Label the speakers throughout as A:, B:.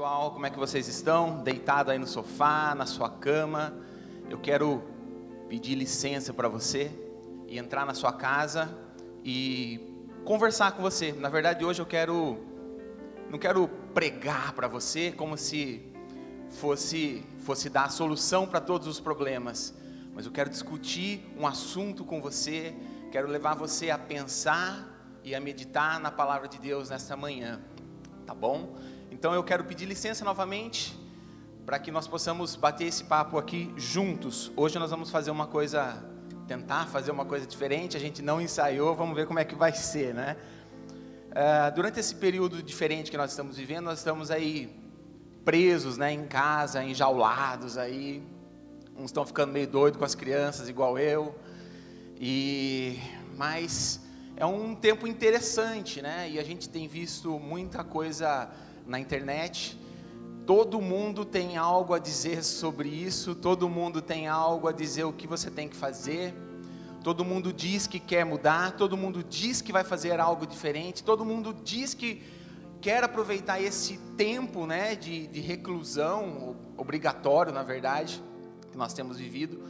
A: pessoal, como é que vocês estão? Deitado aí no sofá, na sua cama. Eu quero pedir licença para você e entrar na sua casa e conversar com você. Na verdade, hoje eu quero não quero pregar para você como se fosse fosse dar a solução para todos os problemas, mas eu quero discutir um assunto com você, quero levar você a pensar e a meditar na palavra de Deus nesta manhã. Tá bom? Então eu quero pedir licença novamente para que nós possamos bater esse papo aqui juntos. Hoje nós vamos fazer uma coisa, tentar fazer uma coisa diferente. A gente não ensaiou, vamos ver como é que vai ser, né? Uh, durante esse período diferente que nós estamos vivendo, nós estamos aí presos, né, em casa, enjaulados aí. Uns estão ficando meio doidos com as crianças, igual eu. E mas é um tempo interessante, né? E a gente tem visto muita coisa na internet. Todo mundo tem algo a dizer sobre isso, todo mundo tem algo a dizer o que você tem que fazer. Todo mundo diz que quer mudar, todo mundo diz que vai fazer algo diferente, todo mundo diz que quer aproveitar esse tempo né, de, de reclusão, obrigatório na verdade, que nós temos vivido,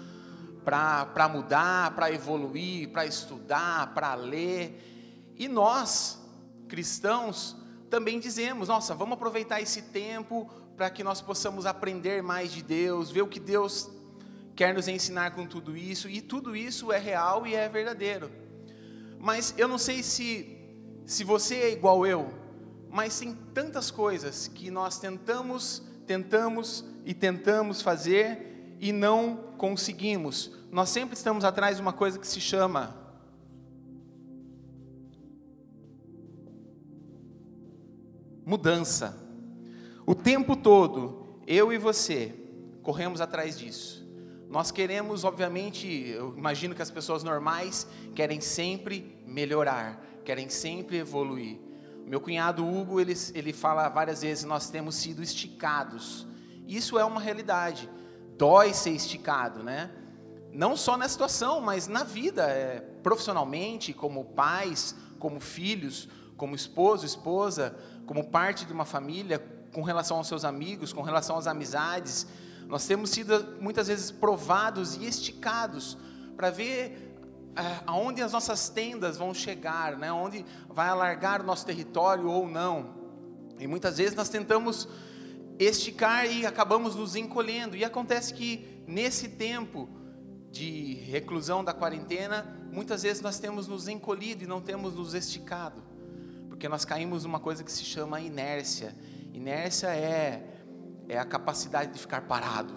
A: para mudar, para evoluir, para estudar, para ler. E nós, cristãos, também dizemos: nossa, vamos aproveitar esse tempo para que nós possamos aprender mais de Deus, ver o que Deus quer nos ensinar com tudo isso, e tudo isso é real e é verdadeiro. Mas eu não sei se, se você é igual eu, mas tem tantas coisas que nós tentamos, tentamos e tentamos fazer e não conseguimos. Nós sempre estamos atrás de uma coisa que se chama mudança. O tempo todo, eu e você, corremos atrás disso. Nós queremos, obviamente, eu imagino que as pessoas normais querem sempre melhorar, querem sempre evoluir. Meu cunhado Hugo, ele, ele fala várias vezes: nós temos sido esticados. Isso é uma realidade. Dói ser esticado, né? Não só na situação, mas na vida, é, profissionalmente, como pais, como filhos, como esposo, esposa, como parte de uma família, com relação aos seus amigos, com relação às amizades, nós temos sido muitas vezes provados e esticados para ver é, aonde as nossas tendas vão chegar, né? onde vai alargar o nosso território ou não. E muitas vezes nós tentamos esticar e acabamos nos encolhendo. E acontece que nesse tempo de reclusão da quarentena, muitas vezes nós temos nos encolhido e não temos nos esticado porque nós caímos numa coisa que se chama inércia. Inércia é, é a capacidade de ficar parado.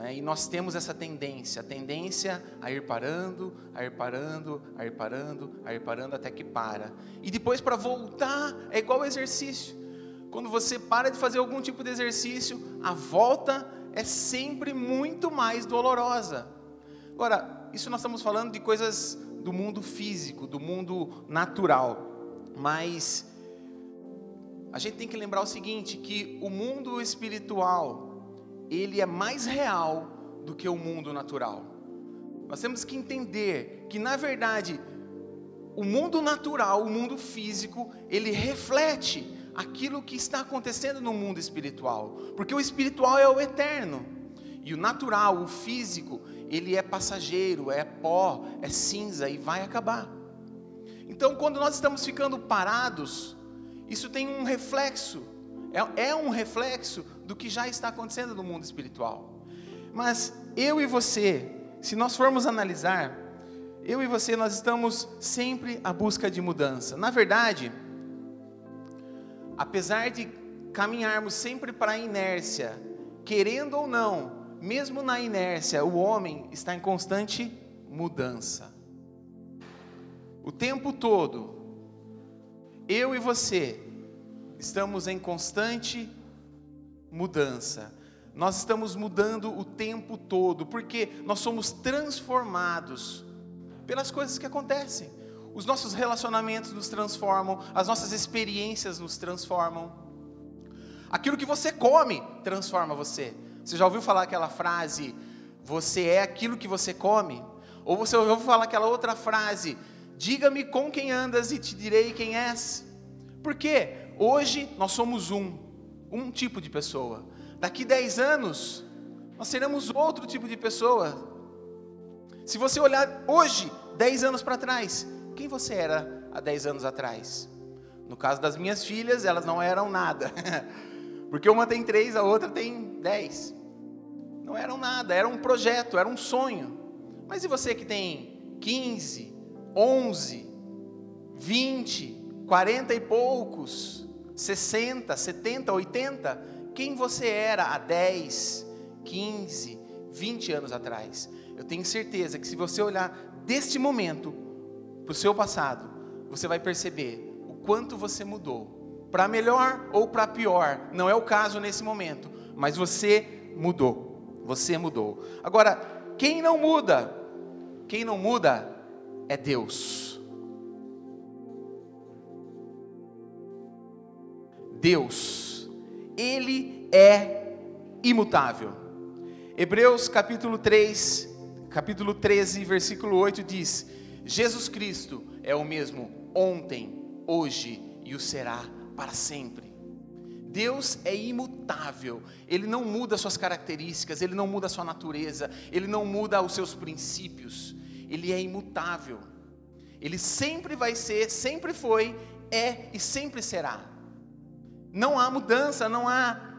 A: É? E nós temos essa tendência, a tendência a ir parando, a ir parando, a ir parando, a ir parando até que para. E depois para voltar é igual exercício. Quando você para de fazer algum tipo de exercício, a volta é sempre muito mais dolorosa. Agora, isso nós estamos falando de coisas do mundo físico, do mundo natural. Mas a gente tem que lembrar o seguinte, que o mundo espiritual, ele é mais real do que o mundo natural. Nós temos que entender que na verdade o mundo natural, o mundo físico, ele reflete aquilo que está acontecendo no mundo espiritual, porque o espiritual é o eterno. E o natural, o físico, ele é passageiro, é pó, é cinza e vai acabar. Então, quando nós estamos ficando parados, isso tem um reflexo, é, é um reflexo do que já está acontecendo no mundo espiritual. Mas eu e você, se nós formos analisar, eu e você, nós estamos sempre à busca de mudança. Na verdade, apesar de caminharmos sempre para a inércia, querendo ou não, mesmo na inércia, o homem está em constante mudança. O tempo todo, eu e você estamos em constante mudança. Nós estamos mudando o tempo todo, porque nós somos transformados pelas coisas que acontecem. Os nossos relacionamentos nos transformam, as nossas experiências nos transformam. Aquilo que você come transforma você. Você já ouviu falar aquela frase: você é aquilo que você come? Ou você ouviu falar aquela outra frase: Diga-me com quem andas e te direi quem és. Porque hoje nós somos um. um tipo de pessoa. Daqui 10 anos, nós seremos outro tipo de pessoa. Se você olhar hoje, 10 anos para trás, quem você era há 10 anos atrás? No caso das minhas filhas, elas não eram nada. Porque uma tem três, a outra tem dez. Não eram nada, era um projeto, era um sonho. Mas e você que tem 15, 11, 20, 40 e poucos, 60, 70, 80? Quem você era há 10, 15, 20 anos atrás? Eu tenho certeza que se você olhar deste momento para o seu passado, você vai perceber o quanto você mudou. Para melhor ou para pior, não é o caso nesse momento, mas você mudou. Você mudou. Agora, quem não muda? Quem não muda é Deus. Deus, Ele é imutável. Hebreus capítulo 3, capítulo 13, versículo 8 diz: Jesus Cristo é o mesmo ontem, hoje e o será para sempre. Deus é imutável, Ele não muda suas características, Ele não muda sua natureza, Ele não muda os seus princípios, Ele é imutável. Ele sempre vai ser, sempre foi, é e sempre será. Não há mudança, não há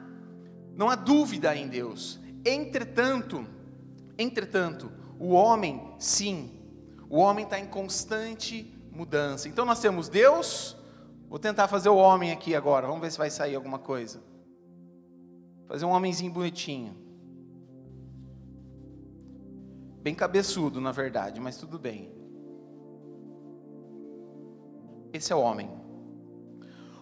A: não há dúvida em Deus. Entretanto, entretanto, o homem, sim, o homem está em constante mudança. Então nós temos Deus. Vou tentar fazer o homem aqui agora. Vamos ver se vai sair alguma coisa. Fazer um homenzinho bonitinho. Bem cabeçudo, na verdade, mas tudo bem. Esse é o homem.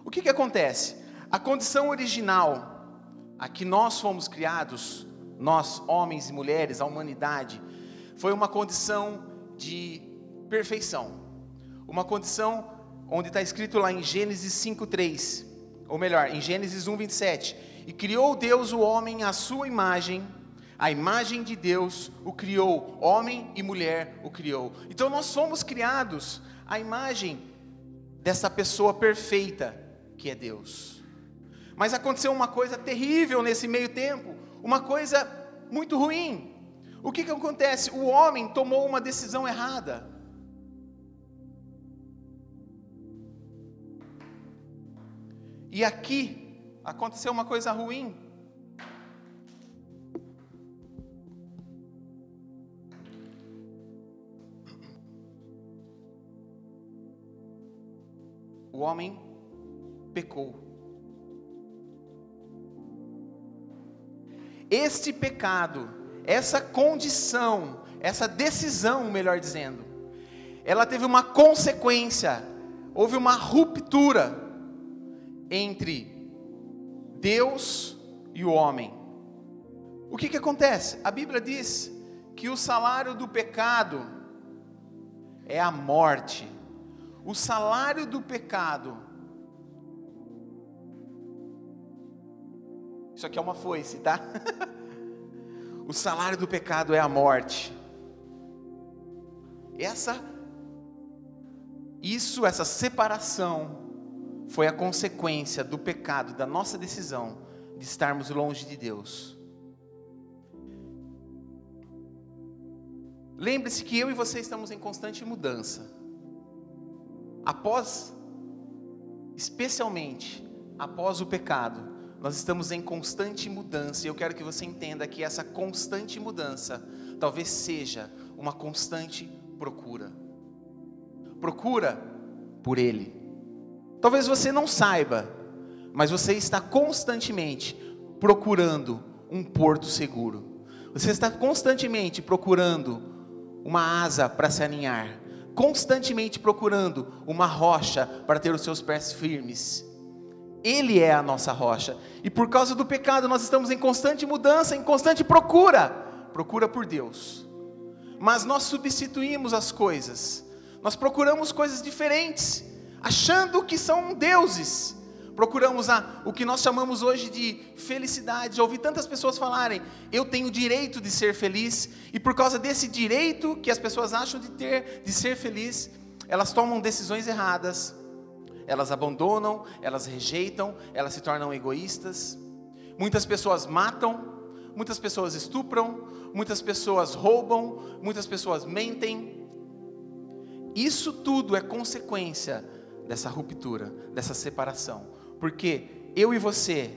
A: O que, que acontece? A condição original, a que nós fomos criados, nós, homens e mulheres, a humanidade, foi uma condição de perfeição. Uma condição onde está escrito lá em Gênesis 5,3, ou melhor, em Gênesis 1, 27. E criou Deus o homem à sua imagem, a imagem de Deus o criou, homem e mulher o criou. Então nós fomos criados à imagem dessa pessoa perfeita que é Deus. Mas aconteceu uma coisa terrível nesse meio tempo, uma coisa muito ruim. O que, que acontece? O homem tomou uma decisão errada. E aqui aconteceu uma coisa ruim. Homem pecou. Este pecado, essa condição, essa decisão, melhor dizendo, ela teve uma consequência, houve uma ruptura entre Deus e o homem. O que, que acontece? A Bíblia diz que o salário do pecado é a morte. O salário do pecado. Isso aqui é uma foice, tá? o salário do pecado é a morte. Essa isso, essa separação foi a consequência do pecado, da nossa decisão de estarmos longe de Deus. Lembre-se que eu e você estamos em constante mudança. Após, especialmente após o pecado, nós estamos em constante mudança. E eu quero que você entenda que essa constante mudança talvez seja uma constante procura. Procura por Ele Talvez você não saiba, mas você está constantemente procurando um porto seguro. Você está constantemente procurando uma asa para se aninhar, constantemente procurando uma rocha para ter os seus pés firmes. Ele é a nossa rocha. E por causa do pecado, nós estamos em constante mudança, em constante procura procura por Deus. Mas nós substituímos as coisas, nós procuramos coisas diferentes achando que são deuses. Procuramos a, o que nós chamamos hoje de felicidade. Já ouvi tantas pessoas falarem, eu tenho direito de ser feliz, e por causa desse direito que as pessoas acham de ter, de ser feliz, elas tomam decisões erradas, Elas abandonam, elas rejeitam, elas se tornam egoístas. Muitas pessoas matam, muitas pessoas estupram, muitas pessoas roubam, muitas pessoas mentem. Isso tudo é consequência dessa ruptura, dessa separação. Porque eu e você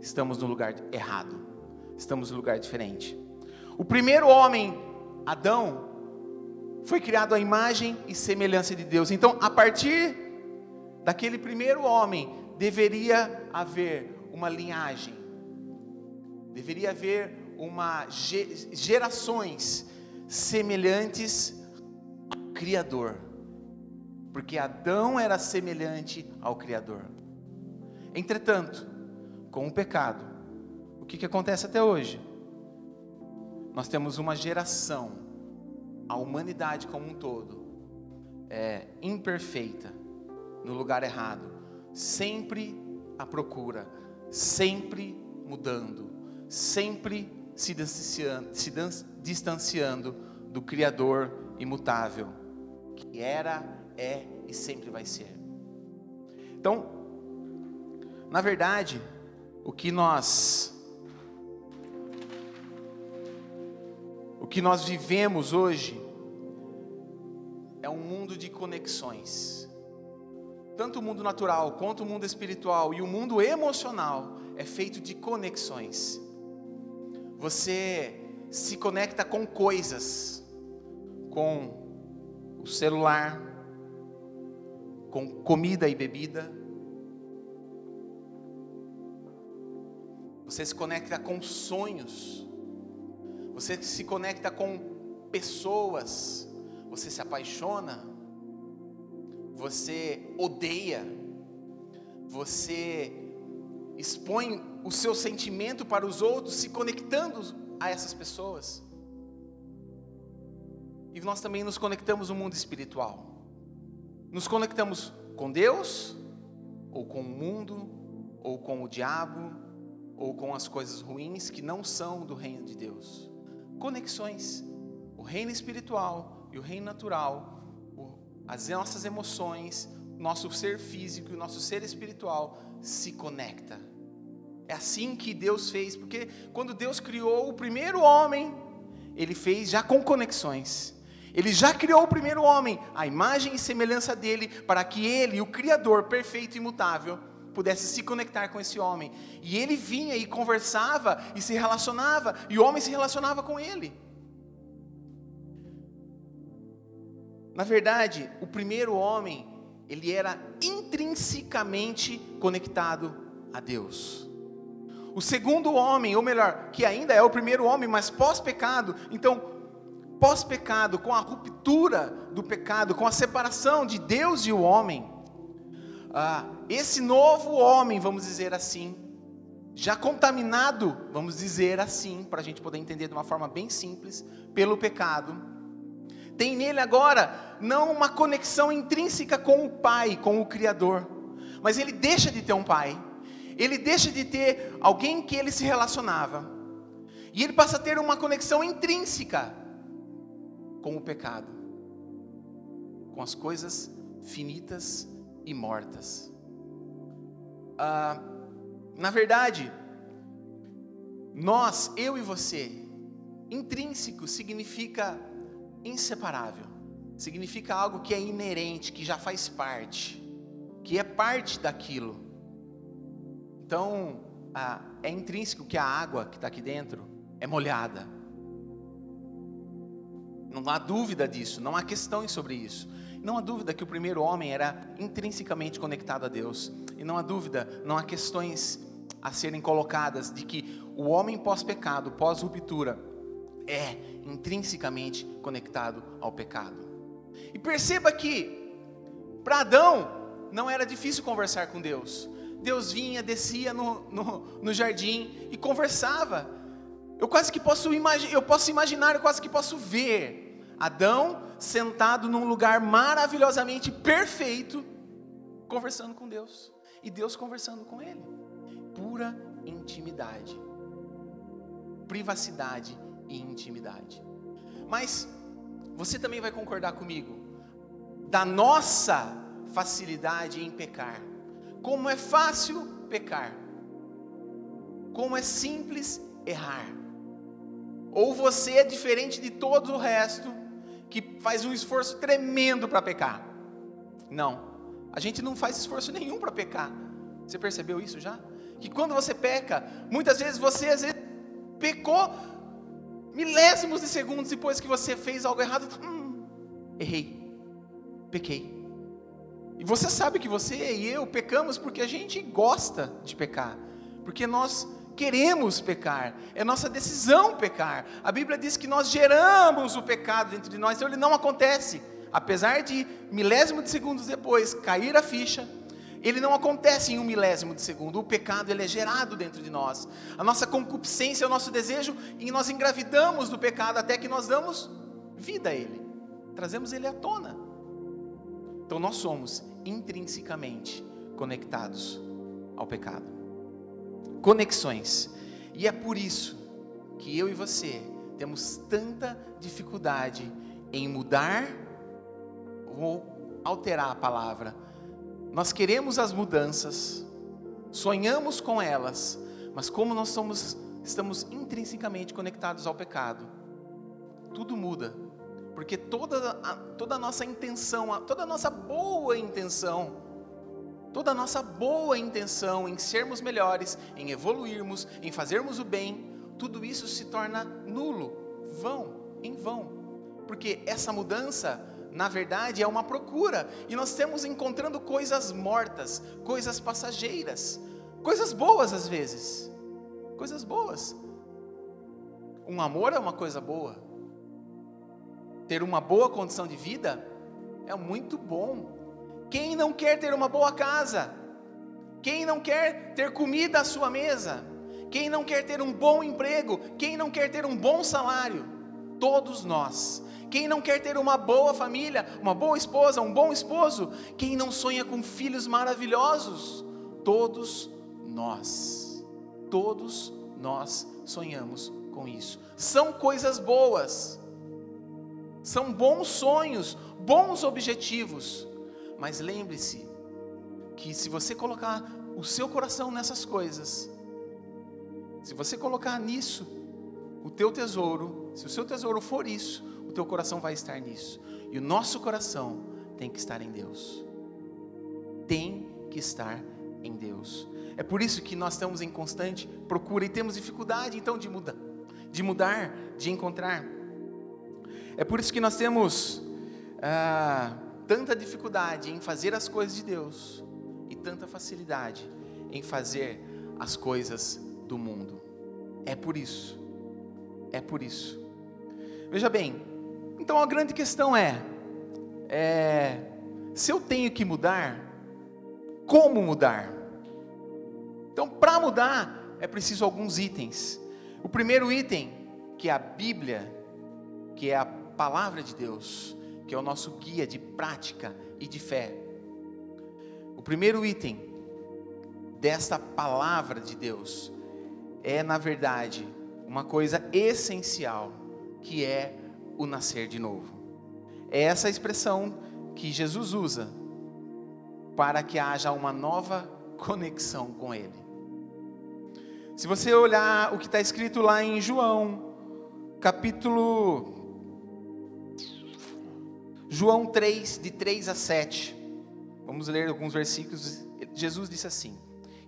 A: estamos no lugar errado, estamos no lugar diferente. O primeiro homem, Adão, foi criado à imagem e semelhança de Deus. Então, a partir daquele primeiro homem, deveria haver uma linhagem, deveria haver uma gerações semelhantes ao Criador, porque Adão era semelhante ao Criador. Entretanto, com o pecado, o que, que acontece até hoje? Nós temos uma geração, a humanidade como um todo, é imperfeita, no lugar errado, sempre à procura, sempre mudando, sempre se distanciando, se distanciando do Criador imutável, que era, é e sempre vai ser. Então, na verdade, o que nós O que nós vivemos hoje é um mundo de conexões. Tanto o mundo natural quanto o mundo espiritual e o mundo emocional é feito de conexões. Você se conecta com coisas, com o celular, com comida e bebida. Você se conecta com sonhos. Você se conecta com pessoas, você se apaixona, você odeia, você expõe o seu sentimento para os outros, se conectando a essas pessoas. E nós também nos conectamos no mundo espiritual. Nos conectamos com Deus, ou com o mundo, ou com o diabo, ou com as coisas ruins que não são do reino de Deus conexões. O reino espiritual e o reino natural, as nossas emoções, nosso ser físico e nosso ser espiritual se conecta. É assim que Deus fez, porque quando Deus criou o primeiro homem, ele fez já com conexões. Ele já criou o primeiro homem, a imagem e semelhança dele, para que ele, o Criador perfeito e imutável, pudesse se conectar com esse homem. E ele vinha e conversava e se relacionava, e o homem se relacionava com ele. Na verdade, o primeiro homem, ele era intrinsecamente conectado a Deus. O segundo homem, ou melhor, que ainda é o primeiro homem, mas pós-pecado, então, pós-pecado, com a ruptura do pecado, com a separação de Deus e o homem, ah, esse novo homem, vamos dizer assim, já contaminado, vamos dizer assim, para a gente poder entender de uma forma bem simples, pelo pecado, tem nele agora não uma conexão intrínseca com o Pai, com o Criador, mas ele deixa de ter um pai, ele deixa de ter alguém que ele se relacionava, e ele passa a ter uma conexão intrínseca com o pecado, com as coisas finitas e mortas. Ah, na verdade, nós, eu e você, intrínseco significa inseparável, significa algo que é inerente, que já faz parte, que é parte daquilo. Então, ah, é intrínseco que a água que está aqui dentro é molhada. Não há dúvida disso, não há questões sobre isso. Não há dúvida que o primeiro homem era intrinsecamente conectado a Deus. E não há dúvida, não há questões a serem colocadas de que o homem pós-pecado, pós-ruptura, é intrinsecamente conectado ao pecado. E perceba que, para Adão, não era difícil conversar com Deus. Deus vinha, descia no, no, no jardim e conversava. Eu quase que posso imaginar, eu posso imaginar, eu quase que posso ver Adão sentado num lugar maravilhosamente perfeito, conversando com Deus, e Deus conversando com ele. Pura intimidade, privacidade e intimidade. Mas você também vai concordar comigo, da nossa facilidade em pecar. Como é fácil pecar. Como é simples errar. Ou você é diferente de todo o resto, que faz um esforço tremendo para pecar. Não, a gente não faz esforço nenhum para pecar. Você percebeu isso já? Que quando você peca, muitas vezes você às vezes, pecou milésimos de segundos depois que você fez algo errado. Hum, errei, pequei. E você sabe que você e eu pecamos porque a gente gosta de pecar, porque nós queremos pecar, é nossa decisão pecar. A Bíblia diz que nós geramos o pecado dentro de nós, então ele não acontece. Apesar de milésimo de segundos depois cair a ficha, ele não acontece em um milésimo de segundo. O pecado ele é gerado dentro de nós. A nossa concupiscência o nosso desejo e nós engravidamos do pecado até que nós damos vida a ele. Trazemos ele à tona. Então nós somos intrinsecamente conectados ao pecado. Conexões. E é por isso que eu e você temos tanta dificuldade em mudar ou alterar a palavra nós queremos as mudanças, sonhamos com elas, mas como nós somos, estamos intrinsecamente conectados ao pecado, tudo muda, porque toda a, toda a nossa intenção, toda a nossa boa intenção, toda a nossa boa intenção em sermos melhores, em evoluirmos, em fazermos o bem, tudo isso se torna nulo, vão, em vão, porque essa mudança na verdade, é uma procura, e nós temos encontrando coisas mortas, coisas passageiras, coisas boas às vezes, coisas boas. Um amor é uma coisa boa, ter uma boa condição de vida é muito bom. Quem não quer ter uma boa casa? Quem não quer ter comida à sua mesa? Quem não quer ter um bom emprego? Quem não quer ter um bom salário? Todos nós quem não quer ter uma boa família, uma boa esposa, um bom esposo? Quem não sonha com filhos maravilhosos? Todos nós, todos nós sonhamos com isso. São coisas boas, são bons sonhos, bons objetivos, mas lembre-se que se você colocar o seu coração nessas coisas, se você colocar nisso o teu tesouro, se o seu tesouro for isso, teu coração vai estar nisso. E o nosso coração tem que estar em Deus. Tem que estar em Deus. É por isso que nós estamos em constante procura e temos dificuldade então de mudar, de mudar, de encontrar. É por isso que nós temos ah, tanta dificuldade em fazer as coisas de Deus e tanta facilidade em fazer as coisas do mundo. É por isso. É por isso. Veja bem, então a grande questão é, é se eu tenho que mudar, como mudar? Então, para mudar, é preciso alguns itens. O primeiro item, que é a Bíblia, que é a palavra de Deus, que é o nosso guia de prática e de fé. O primeiro item desta palavra de Deus é, na verdade, uma coisa essencial, que é o nascer de novo. É essa expressão que Jesus usa para que haja uma nova conexão com Ele. Se você olhar o que está escrito lá em João, capítulo. João 3, de 3 a 7. Vamos ler alguns versículos. Jesus disse assim: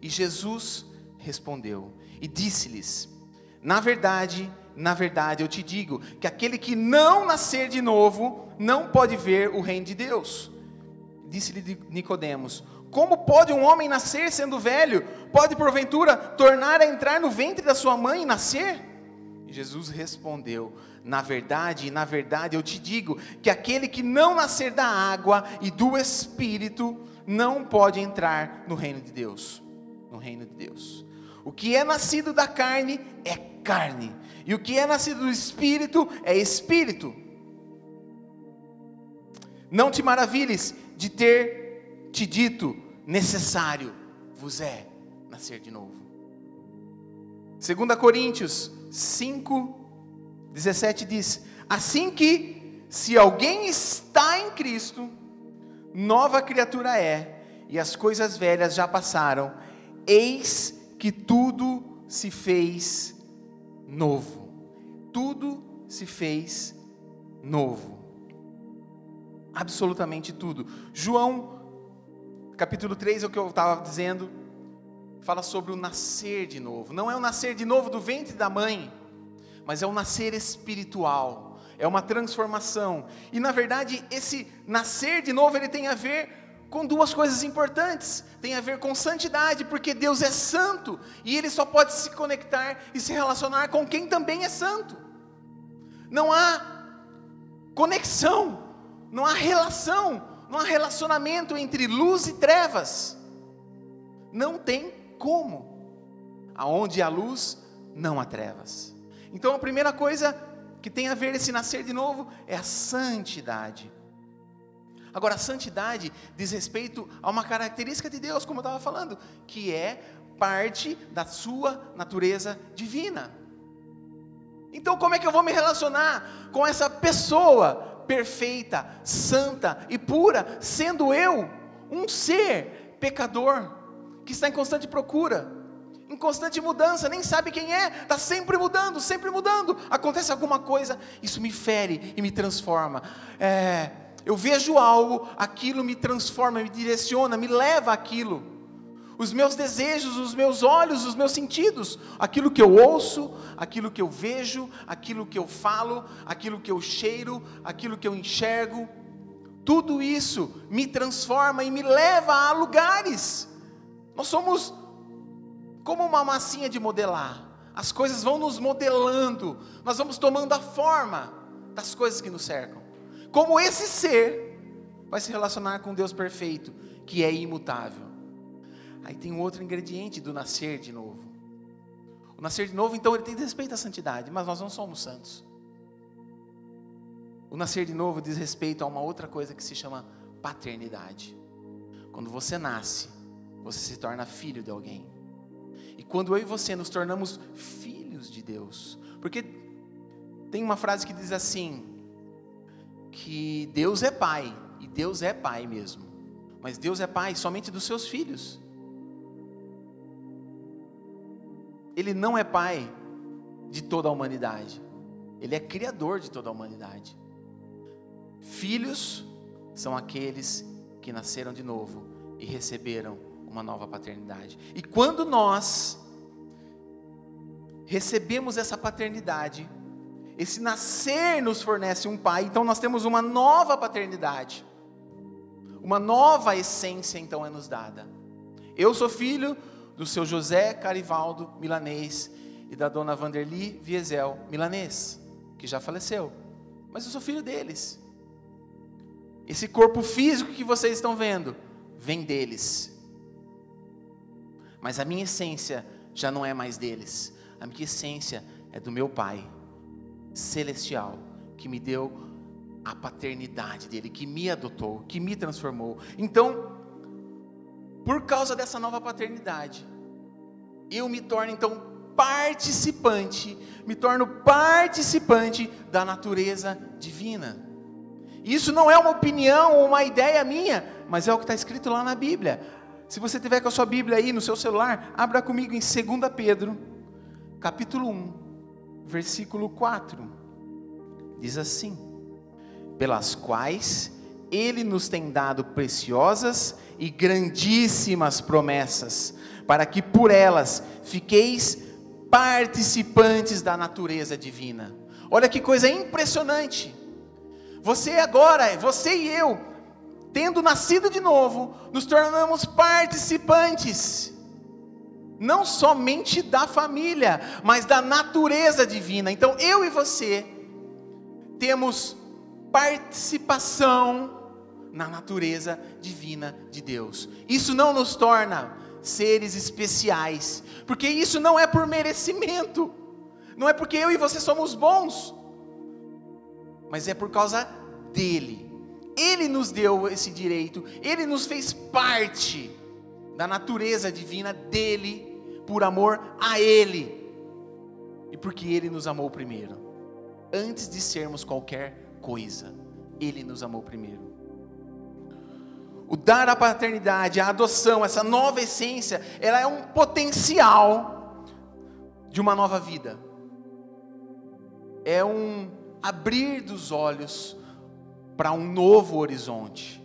A: E Jesus respondeu e disse-lhes: Na verdade, na verdade, eu te digo que aquele que não nascer de novo não pode ver o reino de Deus. Disse-lhe Nicodemos: Como pode um homem nascer sendo velho? Pode porventura tornar a entrar no ventre da sua mãe e nascer? Jesus respondeu: Na verdade, na verdade, eu te digo que aquele que não nascer da água e do espírito não pode entrar no reino de Deus. No reino de Deus. O que é nascido da carne é carne, e o que é nascido do espírito é espírito. Não te maravilhes de ter te dito, necessário vos é nascer de novo. 2 Coríntios 5, 17 diz: Assim que, se alguém está em Cristo, nova criatura é, e as coisas velhas já passaram, eis que tudo se fez novo. Tudo se fez novo. Absolutamente tudo. João, capítulo 3, é o que eu estava dizendo, fala sobre o nascer de novo. Não é o nascer de novo do ventre da mãe, mas é o nascer espiritual. É uma transformação. E na verdade, esse nascer de novo, ele tem a ver com duas coisas importantes. Tem a ver com santidade, porque Deus é santo e ele só pode se conectar e se relacionar com quem também é santo. Não há conexão, não há relação, não há relacionamento entre luz e trevas. Não tem como. Aonde há luz, não há trevas. Então a primeira coisa que tem a ver esse nascer de novo é a santidade. Agora, a santidade diz respeito a uma característica de Deus, como eu estava falando, que é parte da sua natureza divina. Então, como é que eu vou me relacionar com essa pessoa perfeita, santa e pura, sendo eu um ser pecador, que está em constante procura, em constante mudança, nem sabe quem é, está sempre mudando, sempre mudando. Acontece alguma coisa, isso me fere e me transforma. É, eu vejo algo, aquilo me transforma, me direciona, me leva aquilo. Os meus desejos, os meus olhos, os meus sentidos, aquilo que eu ouço, aquilo que eu vejo, aquilo que eu falo, aquilo que eu cheiro, aquilo que eu enxergo, tudo isso me transforma e me leva a lugares. Nós somos como uma massinha de modelar. As coisas vão nos modelando, nós vamos tomando a forma das coisas que nos cercam como esse ser vai se relacionar com Deus perfeito, que é imutável. Aí tem um outro ingrediente do nascer de novo. O nascer de novo, então, ele tem respeito à santidade, mas nós não somos santos. O nascer de novo diz respeito a uma outra coisa que se chama paternidade. Quando você nasce, você se torna filho de alguém. E quando eu e você nos tornamos filhos de Deus, porque tem uma frase que diz assim: que Deus é pai, e Deus é pai mesmo, mas Deus é pai somente dos seus filhos. Ele não é pai de toda a humanidade, ele é criador de toda a humanidade. Filhos são aqueles que nasceram de novo e receberam uma nova paternidade. E quando nós recebemos essa paternidade, esse nascer nos fornece um pai, então nós temos uma nova paternidade. Uma nova essência então é nos dada. Eu sou filho do seu José Carivaldo Milanês e da dona Vanderly Viesel Milanês, que já faleceu. Mas eu sou filho deles. Esse corpo físico que vocês estão vendo vem deles. Mas a minha essência já não é mais deles. A minha essência é do meu pai celestial que me deu a paternidade dele, que me adotou, que me transformou. Então, por causa dessa nova paternidade, eu me torno então participante, me torno participante da natureza divina. Isso não é uma opinião ou uma ideia minha, mas é o que está escrito lá na Bíblia. Se você tiver com a sua Bíblia aí no seu celular, abra comigo em 2 Pedro, capítulo 1 versículo 4. Diz assim: Pelas quais ele nos tem dado preciosas e grandíssimas promessas, para que por elas fiqueis participantes da natureza divina. Olha que coisa impressionante. Você agora, você e eu, tendo nascido de novo, nos tornamos participantes não somente da família, mas da natureza divina. Então eu e você temos participação na natureza divina de Deus. Isso não nos torna seres especiais, porque isso não é por merecimento, não é porque eu e você somos bons, mas é por causa dele. Ele nos deu esse direito, ele nos fez parte da natureza divina dele por amor a Ele e porque Ele nos amou primeiro. Antes de sermos qualquer coisa, Ele nos amou primeiro. o dar a paternidade, a adoção, essa nova essência, ela é um potencial de uma nova vida. É um abrir dos olhos para um novo horizonte.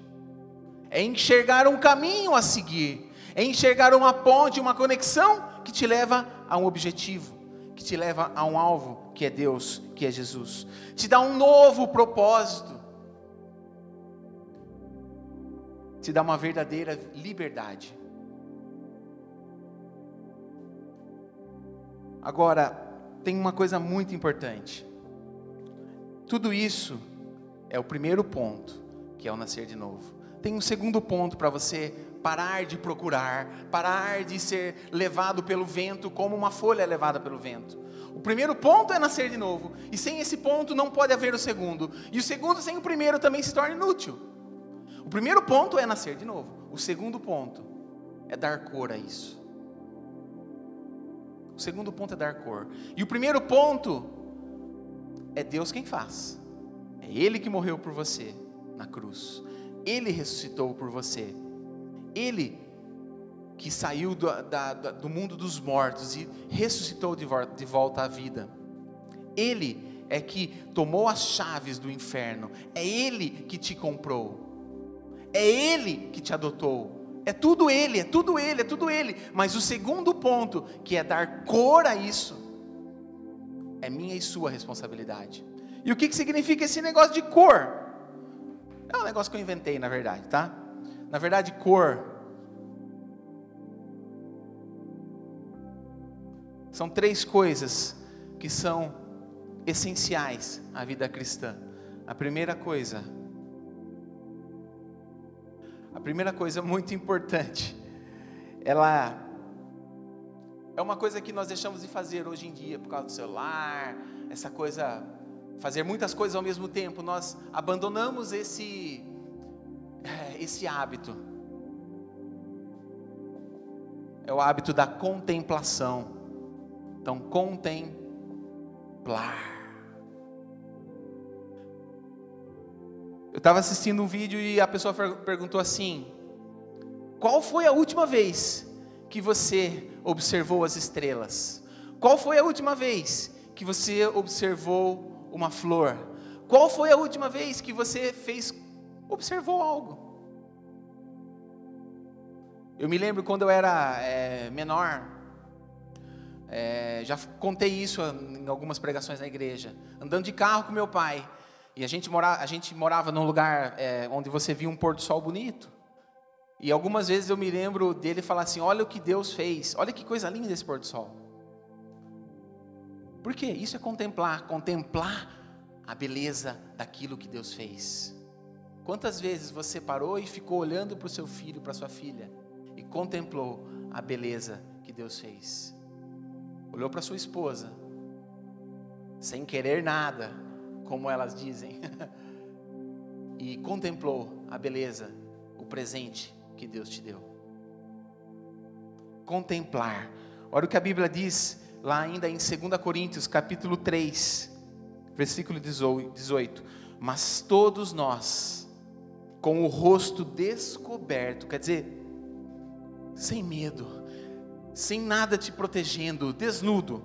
A: É enxergar um caminho a seguir, é enxergar uma ponte, uma conexão que te leva a um objetivo, que te leva a um alvo, que é Deus, que é Jesus. Te dá um novo propósito. Te dá uma verdadeira liberdade. Agora, tem uma coisa muito importante. Tudo isso é o primeiro ponto, que é o nascer de novo. Tem um segundo ponto para você parar de procurar, parar de ser levado pelo vento como uma folha é levada pelo vento. O primeiro ponto é nascer de novo, e sem esse ponto não pode haver o segundo, e o segundo sem o primeiro também se torna inútil. O primeiro ponto é nascer de novo, o segundo ponto é dar cor a isso. O segundo ponto é dar cor, e o primeiro ponto é Deus quem faz, é Ele que morreu por você na cruz, Ele ressuscitou por você. Ele que saiu do, da, do mundo dos mortos e ressuscitou de volta, de volta à vida. Ele é que tomou as chaves do inferno. É Ele que te comprou. É Ele que te adotou. É tudo Ele, é tudo Ele, é tudo Ele. Mas o segundo ponto, que é dar cor a isso, é minha e sua responsabilidade. E o que, que significa esse negócio de cor? É um negócio que eu inventei, na verdade, tá? Na verdade, cor são três coisas que são essenciais à vida cristã. A primeira coisa, a primeira coisa muito importante, ela é uma coisa que nós deixamos de fazer hoje em dia por causa do celular, essa coisa, fazer muitas coisas ao mesmo tempo, nós abandonamos esse é, esse hábito. É o hábito da contemplação. Então, contemplar. Eu estava assistindo um vídeo e a pessoa perguntou assim: Qual foi a última vez que você observou as estrelas? Qual foi a última vez que você observou uma flor? Qual foi a última vez que você fez observou algo. Eu me lembro quando eu era é, menor, é, já contei isso em algumas pregações na igreja, andando de carro com meu pai, e a gente, mora, a gente morava num lugar é, onde você via um pôr do sol bonito, e algumas vezes eu me lembro dele falar assim: Olha o que Deus fez, olha que coisa linda esse pôr do sol. Por quê? Isso é contemplar, contemplar a beleza daquilo que Deus fez. Quantas vezes você parou e ficou olhando para o seu filho, para sua filha, e contemplou a beleza que Deus fez? Olhou para sua esposa, sem querer nada, como elas dizem, e contemplou a beleza, o presente que Deus te deu. Contemplar. Olha o que a Bíblia diz lá ainda em 2 Coríntios, capítulo 3, versículo 18. Mas todos nós, com o rosto descoberto, quer dizer, sem medo, sem nada te protegendo, desnudo,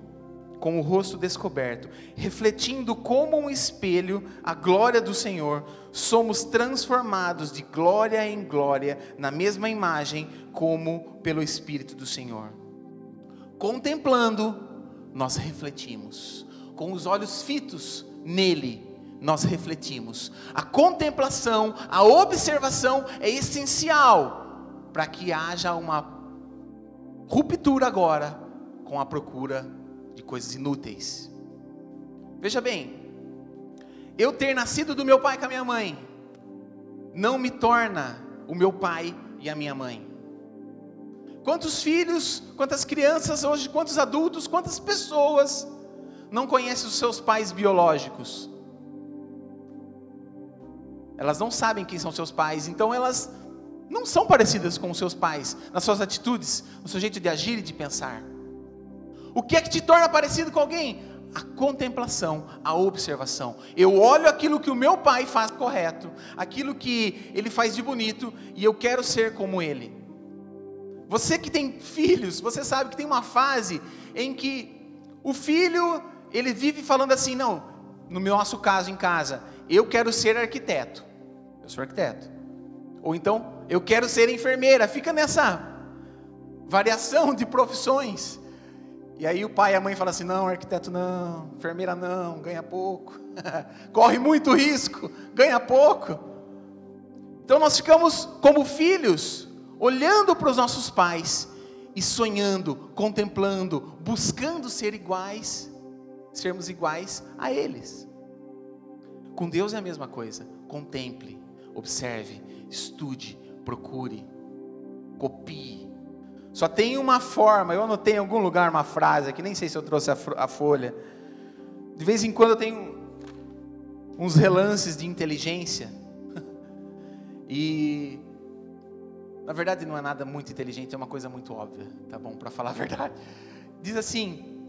A: com o rosto descoberto, refletindo como um espelho a glória do Senhor, somos transformados de glória em glória na mesma imagem como pelo Espírito do Senhor. Contemplando, nós refletimos, com os olhos fitos nele, nós refletimos. A contemplação, a observação é essencial para que haja uma ruptura agora com a procura de coisas inúteis. Veja bem, eu ter nascido do meu pai com a minha mãe não me torna o meu pai e a minha mãe. Quantos filhos, quantas crianças hoje, quantos adultos, quantas pessoas não conhecem os seus pais biológicos? Elas não sabem quem são seus pais, então elas não são parecidas com os seus pais, nas suas atitudes, no seu jeito de agir e de pensar. O que é que te torna parecido com alguém? a contemplação, a observação. Eu olho aquilo que o meu pai faz correto, aquilo que ele faz de bonito, e eu quero ser como ele. Você que tem filhos, você sabe que tem uma fase em que o filho, ele vive falando assim, não, no nosso caso em casa, eu quero ser arquiteto. Eu sou arquiteto. Ou então, eu quero ser enfermeira. Fica nessa variação de profissões. E aí o pai e a mãe falam assim: não, arquiteto não, enfermeira não, ganha pouco, corre muito risco, ganha pouco. Então nós ficamos como filhos, olhando para os nossos pais e sonhando, contemplando, buscando ser iguais, sermos iguais a eles. Com Deus é a mesma coisa. Contemple, observe, estude, procure, copie, só tem uma forma, eu anotei em algum lugar uma frase aqui, nem sei se eu trouxe a, folha. De vez em quando eu tenho uns relances de inteligência. E na verdade não é nada muito inteligente, é uma coisa muito óbvia, tá bom? Para falar a verdade. Diz assim: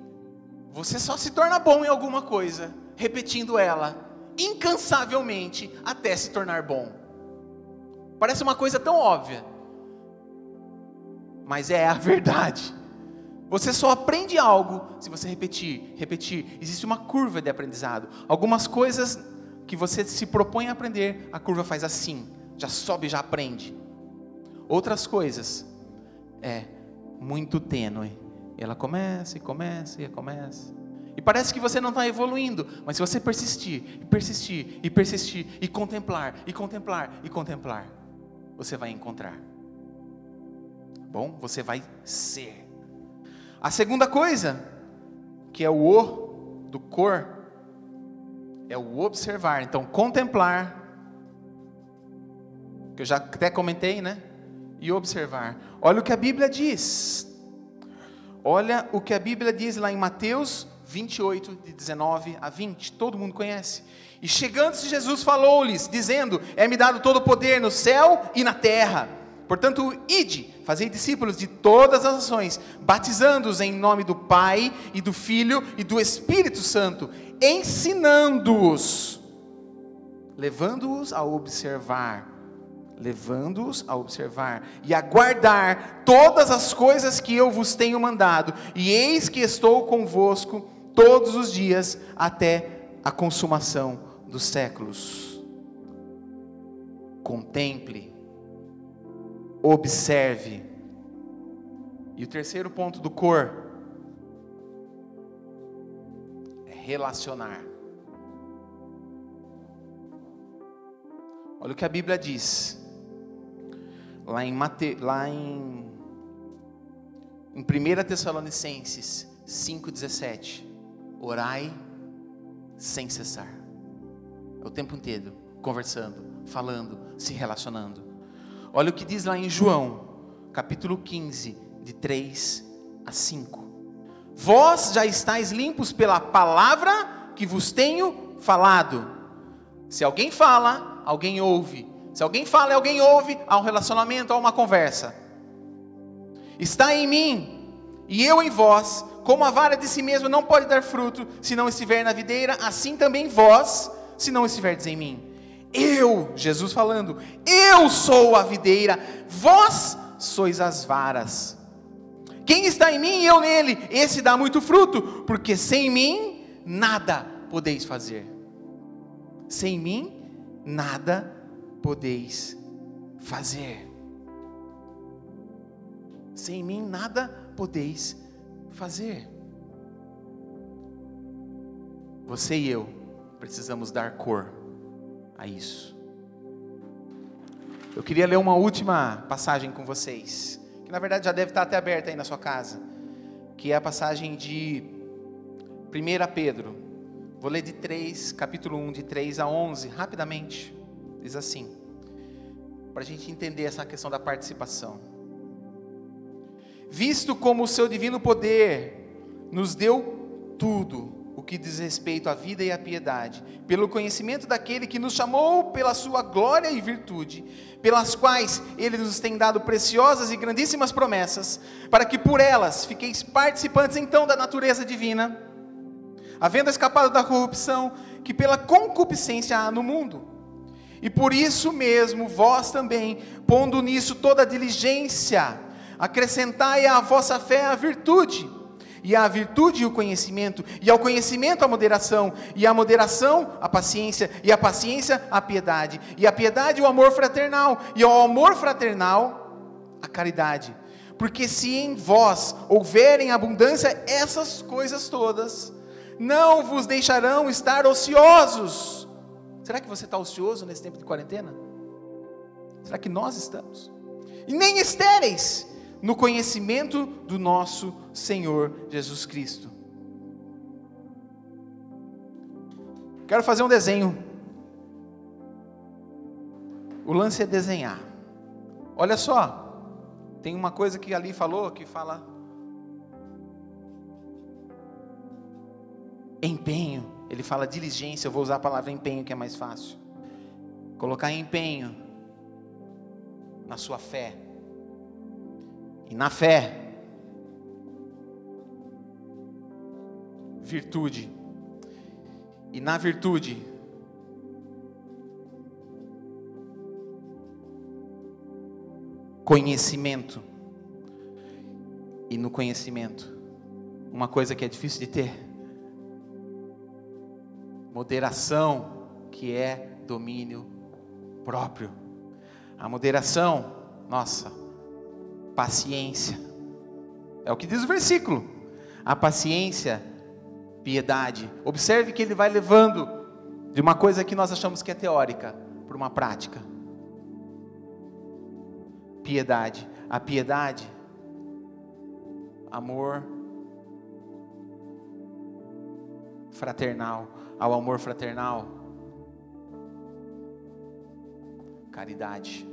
A: você só se torna bom em alguma coisa repetindo ela incansavelmente até se tornar bom. Parece uma coisa tão óbvia, mas é a verdade. Você só aprende algo se você repetir, repetir. Existe uma curva de aprendizado. Algumas coisas que você se propõe a aprender, a curva faz assim, já sobe, já aprende. Outras coisas é muito tênue. Ela começa e começa e começa. E parece que você não está evoluindo, mas se você persistir, persistir, e persistir, e contemplar, e contemplar, e contemplar, você vai encontrar bom? Você vai ser. A segunda coisa, que é o o do cor, é o observar. Então, contemplar, que eu já até comentei, né? E observar. Olha o que a Bíblia diz. Olha o que a Bíblia diz lá em Mateus 28, de 19 a 20. Todo mundo conhece. E chegando-se Jesus falou-lhes, dizendo: É-me dado todo o poder no céu e na terra. Portanto, ide, fazei discípulos de todas as nações, batizando-os em nome do Pai e do Filho e do Espírito Santo, ensinando-os, levando-os a observar, levando-os a observar e a guardar todas as coisas que eu vos tenho mandado, e eis que estou convosco todos os dias até a consumação dos séculos. Contemple observe. E o terceiro ponto do cor é relacionar. Olha o que a Bíblia diz. Lá em, Mate, lá em, em 1 Tessalonicenses 5,17. Orai sem cessar. É o tempo inteiro, conversando, falando, se relacionando. Olha o que diz lá em João, capítulo 15, de 3 a 5. Vós já estáis limpos pela palavra que vos tenho falado. Se alguém fala, alguém ouve. Se alguém fala e alguém ouve, há um relacionamento, há uma conversa. Está em mim e eu em vós, como a vara de si mesmo não pode dar fruto se não estiver na videira, assim também vós, se não estiverdes em mim. Eu, Jesus falando, eu sou a videira, vós sois as varas. Quem está em mim e eu nele, esse dá muito fruto, porque sem mim nada podeis fazer. Sem mim nada podeis fazer. Sem mim nada podeis fazer. Você e eu precisamos dar cor a isso. Eu queria ler uma última passagem com vocês, que na verdade já deve estar até aberta aí na sua casa, que é a passagem de 1 Pedro. Vou ler de 3, capítulo 1, de 3 a 11, rapidamente. Diz assim, para a gente entender essa questão da participação. Visto como o seu divino poder nos deu tudo, o que diz respeito à vida e à piedade, pelo conhecimento daquele que nos chamou pela sua glória e virtude, pelas quais ele nos tem dado preciosas e grandíssimas promessas, para que por elas fiqueis participantes então da natureza divina, havendo escapado da corrupção que pela concupiscência há no mundo. E por isso mesmo vós também, pondo nisso toda a diligência, acrescentai à vossa fé a virtude, e à virtude o conhecimento, e ao conhecimento a moderação, e à moderação a paciência, e à paciência a piedade, e à piedade o amor fraternal, e ao amor fraternal a caridade. Porque se em vós houverem abundância essas coisas todas, não vos deixarão estar ociosos. Será que você está ocioso nesse tempo de quarentena? Será que nós estamos? E nem estéreis no conhecimento do nosso Senhor Jesus Cristo. Quero fazer um desenho. O lance é desenhar. Olha só, tem uma coisa que ali falou que fala Empenho, ele fala diligência, eu vou usar a palavra empenho que é mais fácil. Colocar empenho na sua fé. E na fé, virtude. E na virtude, conhecimento. E no conhecimento, uma coisa que é difícil de ter moderação, que é domínio próprio. A moderação, nossa, paciência. É o que diz o versículo. A paciência, piedade. Observe que ele vai levando de uma coisa que nós achamos que é teórica para uma prática. Piedade. A piedade, amor fraternal ao amor fraternal, caridade.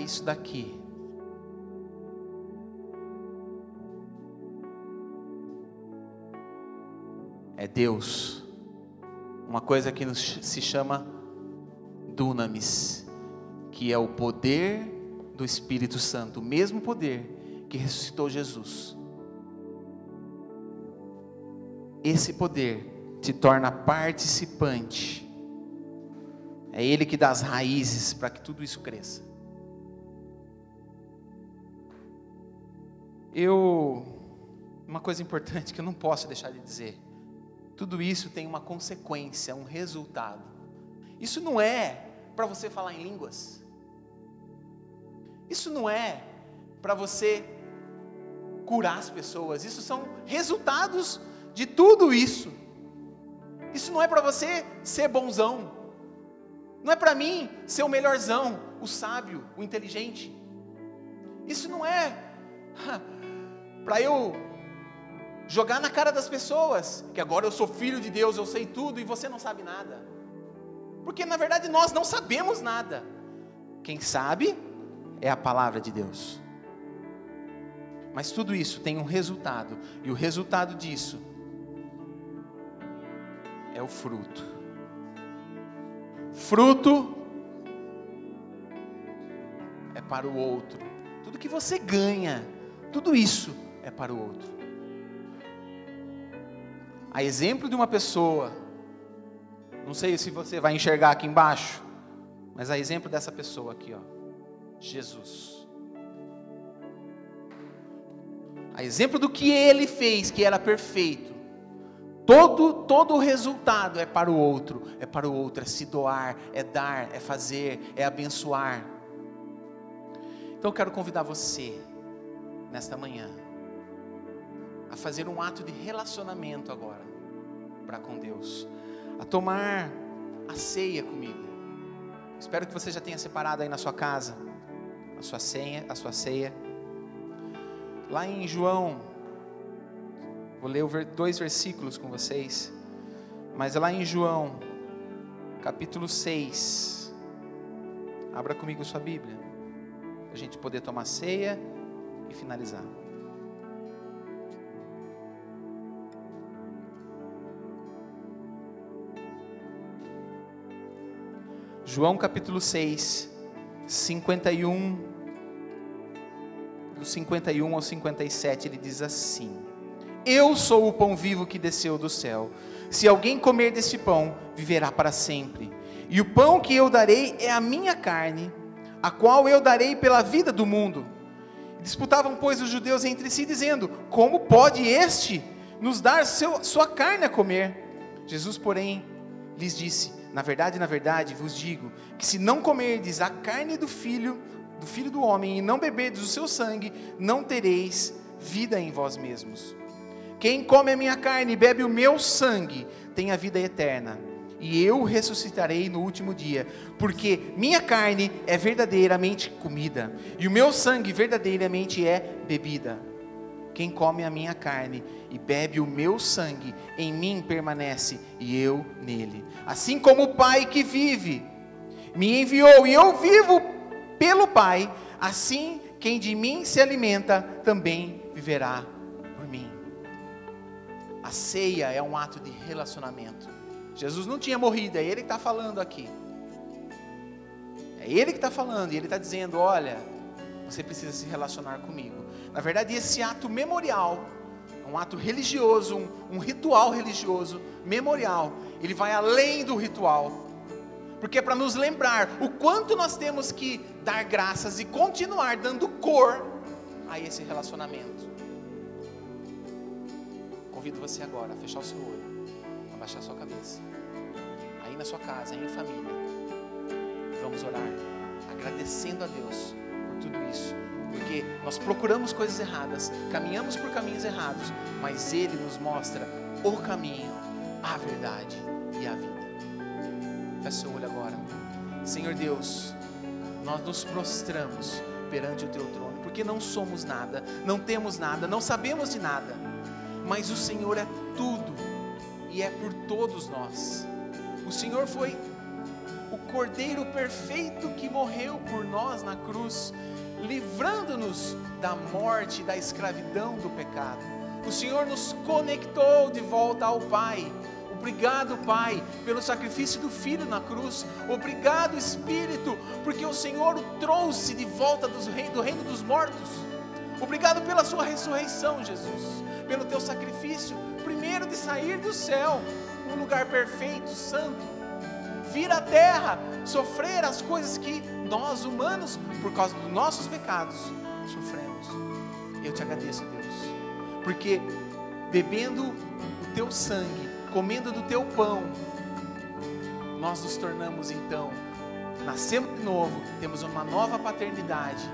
A: Isso daqui é Deus. Uma coisa que se chama dunamis, que é o poder do Espírito Santo, o mesmo poder que ressuscitou Jesus. Esse poder te torna participante é Ele que dá as raízes para que tudo isso cresça. Eu, uma coisa importante que eu não posso deixar de dizer: tudo isso tem uma consequência, um resultado. Isso não é para você falar em línguas. Isso não é para você curar as pessoas. Isso são resultados de tudo isso. Isso não é para você ser bonzão. Não é para mim ser o melhorzão, o sábio, o inteligente. Isso não é para eu jogar na cara das pessoas que agora eu sou filho de Deus, eu sei tudo e você não sabe nada. Porque na verdade nós não sabemos nada. Quem sabe é a palavra de Deus. Mas tudo isso tem um resultado, e o resultado disso é o fruto. Fruto é para o outro. Tudo que você ganha, tudo isso é para o outro. A exemplo de uma pessoa, não sei se você vai enxergar aqui embaixo, mas a exemplo dessa pessoa aqui, ó, Jesus. A exemplo do que ele fez, que era perfeito. Todo, todo o resultado é para o outro, é para o outro, é se doar, é dar, é fazer, é abençoar. Então eu quero convidar você, nesta manhã, a fazer um ato de relacionamento agora, para com Deus, a tomar a ceia comigo. Espero que você já tenha separado aí na sua casa a sua senha, a sua ceia. Lá em João Vou ler dois versículos com vocês. Mas lá em João, capítulo 6, Abra comigo sua Bíblia, a gente poder tomar ceia e finalizar. João capítulo 6, 51, do 51 ao 57, ele diz assim: Eu sou o pão vivo que desceu do céu. Se alguém comer deste pão, viverá para sempre. E o pão que eu darei é a minha carne, a qual eu darei pela vida do mundo. Disputavam, pois, os judeus entre si, dizendo: Como pode este nos dar seu, sua carne a comer? Jesus, porém, lhes disse: na verdade, na verdade, vos digo que se não comerdes a carne do filho, do filho do homem e não beberdes o seu sangue, não tereis vida em vós mesmos. Quem come a minha carne e bebe o meu sangue, tem a vida eterna, e eu ressuscitarei no último dia, porque minha carne é verdadeiramente comida, e o meu sangue verdadeiramente é bebida. Quem come a minha carne e bebe o meu sangue, em mim permanece e eu nele. Assim como o Pai que vive me enviou e eu vivo pelo Pai, assim quem de mim se alimenta também viverá por mim. A ceia é um ato de relacionamento. Jesus não tinha morrido, é Ele que está falando aqui. É Ele que está falando, e Ele está dizendo: olha, você precisa se relacionar comigo. Na verdade, esse ato memorial, um ato religioso, um, um ritual religioso, memorial, ele vai além do ritual. Porque é para nos lembrar o quanto nós temos que dar graças e continuar dando cor a esse relacionamento. Convido você agora a fechar o seu olho, a baixar a sua cabeça. Aí na sua casa, aí em família. Vamos orar, agradecendo a Deus por tudo isso porque nós procuramos coisas erradas, caminhamos por caminhos errados, mas Ele nos mostra o caminho, a verdade e a vida. Feche seu olho agora. Senhor Deus, nós nos prostramos perante o Teu trono, porque não somos nada, não temos nada, não sabemos de nada, mas o Senhor é tudo e é por todos nós. O Senhor foi o Cordeiro perfeito que morreu por nós na cruz livrando-nos da morte, da escravidão do pecado. O Senhor nos conectou de volta ao Pai. Obrigado, Pai, pelo sacrifício do Filho na cruz. Obrigado, Espírito, porque o Senhor o trouxe de volta do reino, do reino dos mortos. Obrigado pela Sua ressurreição, Jesus, pelo Teu sacrifício, primeiro de sair do céu, um lugar perfeito, santo vir à terra, sofrer as coisas que nós humanos, por causa dos nossos pecados, sofremos. Eu te agradeço, Deus, porque bebendo o teu sangue, comendo do teu pão, nós nos tornamos então, nascemos de novo, temos uma nova paternidade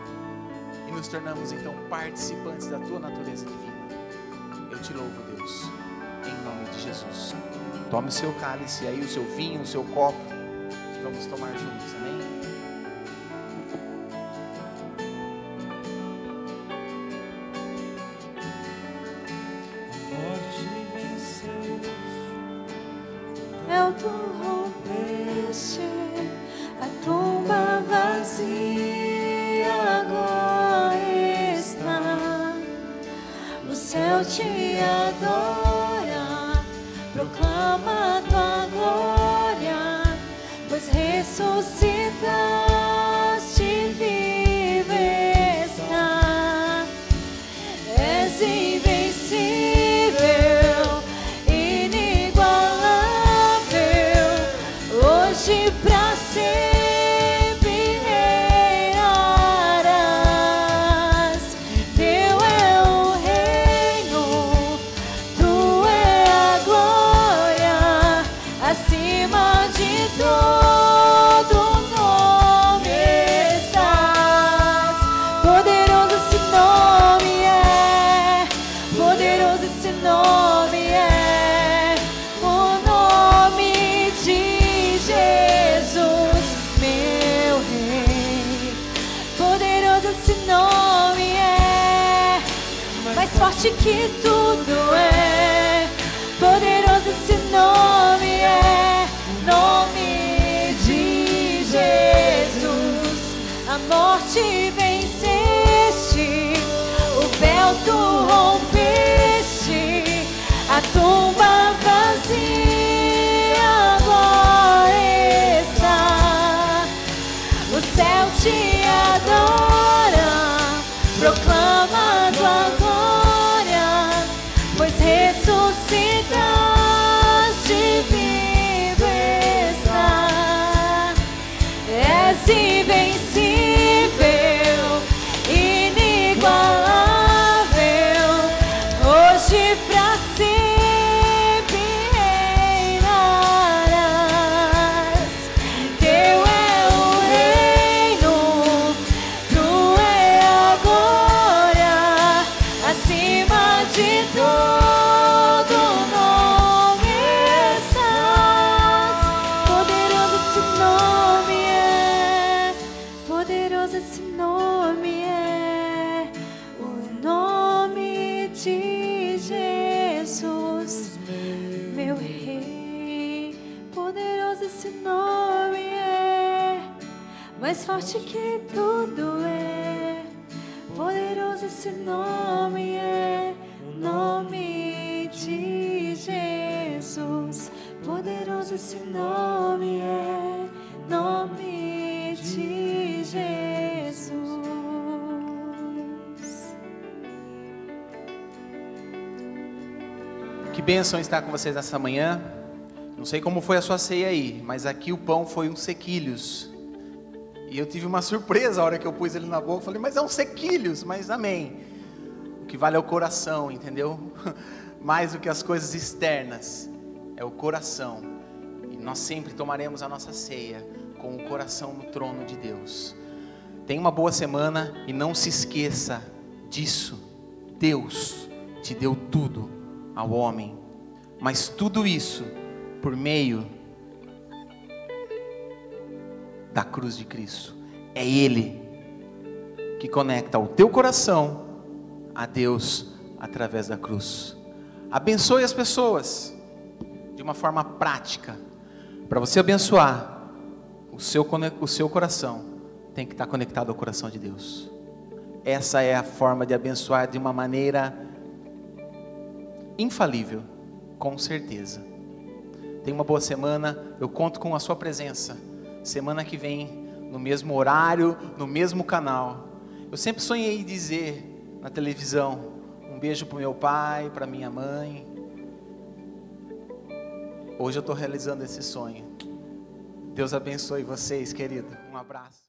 A: e nos tornamos então participantes da tua natureza divina. Eu te louvo, Deus, em nome de Jesus. Tome o seu cálice aí, o seu vinho, o seu copo. Vamos tomar juntos, amém? Bênção estar com vocês nessa manhã. Não sei como foi a sua ceia aí, mas aqui o pão foi uns sequilhos. E eu tive uma surpresa a hora que eu pus ele na boca. Falei, mas é uns sequilhos, mas amém. O que vale é o coração, entendeu? Mais do que as coisas externas, é o coração. E nós sempre tomaremos a nossa ceia com o coração no trono de Deus. Tenha uma boa semana e não se esqueça disso. Deus te deu tudo ao homem, mas tudo isso por meio da cruz de Cristo. É Ele que conecta o teu coração a Deus através da cruz. Abençoe as pessoas de uma forma prática. Para você abençoar, o seu, o seu coração tem que estar conectado ao coração de Deus. Essa é a forma de abençoar de uma maneira infalível, com certeza. Tenha uma boa semana. Eu conto com a sua presença. Semana que vem, no mesmo horário, no mesmo canal. Eu sempre sonhei dizer na televisão: um beijo para meu pai, para minha mãe. Hoje eu estou realizando esse sonho. Deus abençoe vocês, querido. Um abraço.